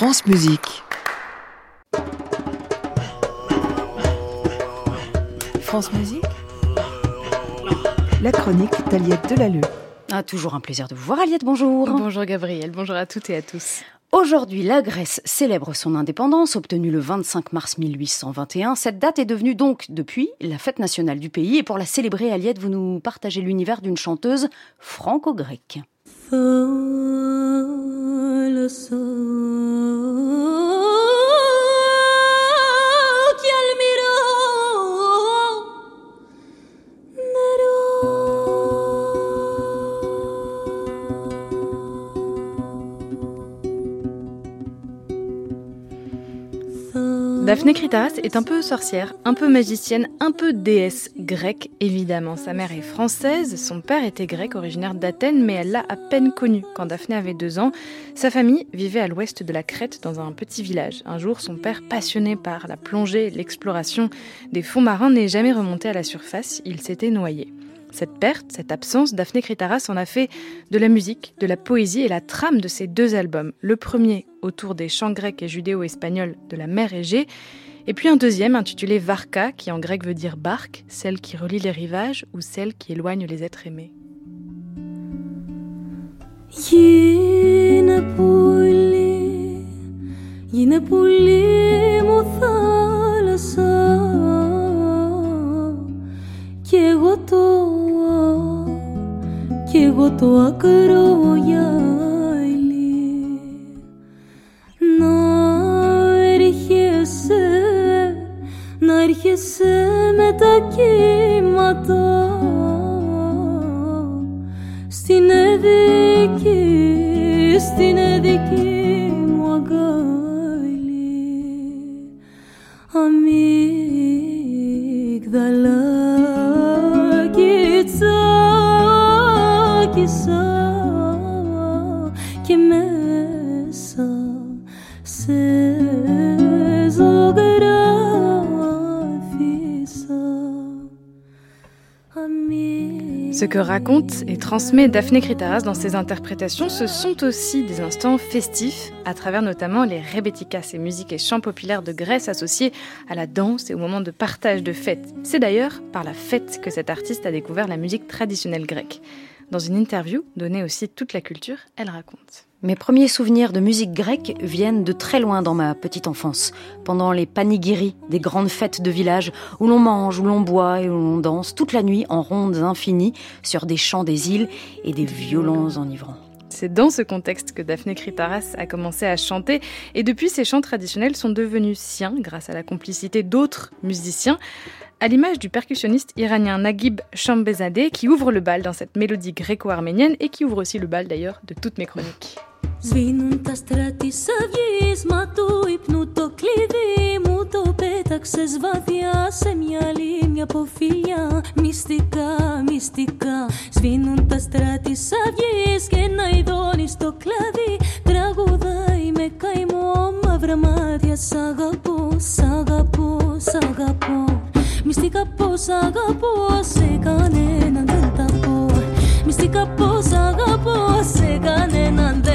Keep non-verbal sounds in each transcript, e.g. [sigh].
France Musique. France Musique. La chronique d'Aliette Delalleux. Ah, toujours un plaisir de vous voir, Aliette, bonjour. Bonjour Gabriel, bonjour à toutes et à tous. Aujourd'hui, la Grèce célèbre son indépendance, obtenue le 25 mars 1821. Cette date est devenue donc, depuis, la fête nationale du pays. Et pour la célébrer, Aliette, vous nous partagez l'univers d'une chanteuse franco-grecque. soul. Daphné Critaras est un peu sorcière, un peu magicienne, un peu déesse grecque, évidemment. Sa mère est française, son père était grec, originaire d'Athènes, mais elle l'a à peine connu quand Daphné avait deux ans. Sa famille vivait à l'ouest de la Crète, dans un petit village. Un jour, son père, passionné par la plongée l'exploration des fonds marins, n'est jamais remonté à la surface, il s'était noyé. Cette perte, cette absence, Daphné Critaras en a fait de la musique, de la poésie et la trame de ses deux albums. Le premier autour des chants grecs et judéo-espagnols de la mer Égée, et puis un deuxième intitulé Varka, qui en grec veut dire barque, celle qui relie les rivages ou celle qui éloigne les êtres aimés. Εγώ το ακρό γυαλί. Να έρχεσαι, να έρχεσαι με τα κύματα στην εδική, στην εδική μου αγκάλι αμύγδαλα Ce que raconte et transmet Daphné Critaras dans ses interprétations, ce sont aussi des instants festifs, à travers notamment les rebéticas, ces musiques et chants populaires de Grèce associés à la danse et au moment de partage de fêtes. C'est d'ailleurs par la fête que cet artiste a découvert la musique traditionnelle grecque. Dans une interview donnée aussi toute la culture, elle raconte. Mes premiers souvenirs de musique grecque viennent de très loin dans ma petite enfance, pendant les panegyris des grandes fêtes de village où l'on mange, où l'on boit et où l'on danse toute la nuit en rondes infinies sur des champs des îles et des violons enivrants. C'est dans ce contexte que Daphné Kritaras a commencé à chanter. Et depuis ces chants traditionnels sont devenus siens grâce à la complicité d'autres musiciens. À l'image du percussionniste iranien Naguib Chambezadeh qui ouvre le bal dans cette mélodie gréco-arménienne et qui ouvre aussi le bal d'ailleurs de toutes mes chroniques. Πέταξες βαθιά σε μια λίμνη από φιλιά. Μυστικά, μυστικά Σβήνουν τα στρα της αυγής Και ένα ειδώνει στο κλαδί. Τραγουδάει με καημό Μαύρα μάτια. Σ' αγαπώ, σ' αγαπώ, σ' αγαπώ. Μυστικά πως αγαπώ Σε κανέναν δεν τα πω. Μυστικά πως αγαπώ Σε κανέναν δεν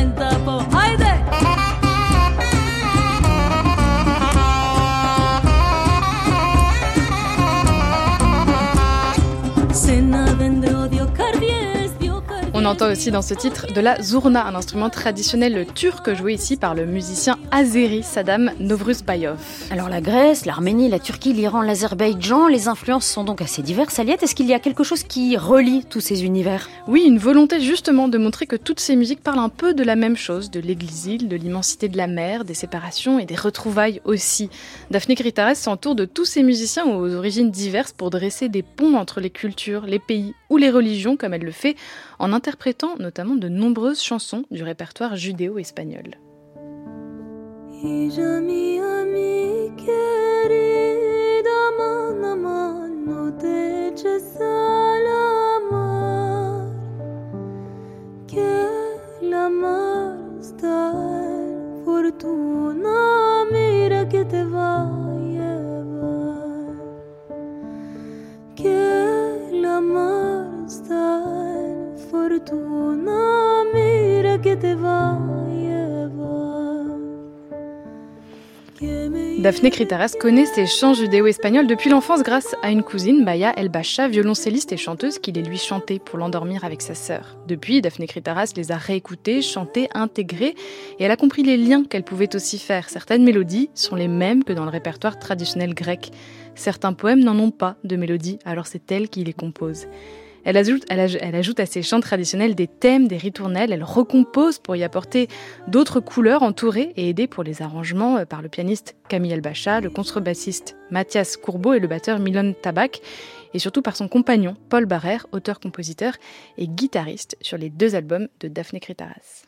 On entend aussi dans ce titre de la zourna, un instrument traditionnel turc joué ici par le musicien azéri Saddam Novruzbayov. Alors la Grèce, l'Arménie, la Turquie, l'Iran, l'Azerbaïdjan, les influences sont donc assez diverses. Aliette, est-ce qu'il y a quelque chose qui relie tous ces univers? Oui, une volonté justement de montrer que toutes ces musiques parlent un peu de la même chose, de l'exil, de l'immensité de la mer, des séparations et des retrouvailles aussi. Daphné Kritares s'entoure de tous ces musiciens aux origines diverses pour dresser des ponts entre les cultures, les pays ou les religions comme elle le fait en interprétant notamment de nombreuses chansons du répertoire judéo-espagnol. Daphné Critaras connaît ses chants judéo-espagnols depuis l'enfance grâce à une cousine, Baya El Bacha, violoncelliste et chanteuse, qui les lui chantait pour l'endormir avec sa sœur. Depuis, Daphné Critaras les a réécoutés, chantés, intégrés, et elle a compris les liens qu'elle pouvait aussi faire. Certaines mélodies sont les mêmes que dans le répertoire traditionnel grec. Certains poèmes n'en ont pas de mélodie, alors c'est elle qui les compose. Elle ajoute, à ses chants traditionnels des thèmes, des ritournelles, elle recompose pour y apporter d'autres couleurs entourées et aidée pour les arrangements euh, par le pianiste Camille Elbacha, le contrebassiste Mathias Courbeau et le batteur Milan Tabak, et surtout par son compagnon Paul Barrère, auteur-compositeur et guitariste sur les deux albums de Daphné Critaras.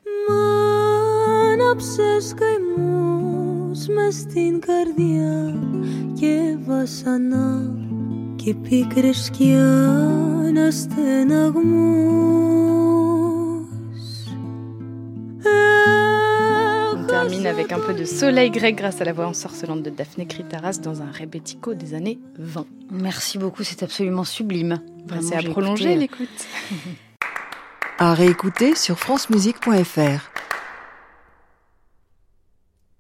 On termine avec un peu de soleil grec grâce à la voix ensorcelante de Daphné Kritaras dans un rebetiko des années 20. Merci beaucoup, c'est absolument sublime. C'est à prolonger l'écoute. [laughs] à réécouter sur francemusique.fr.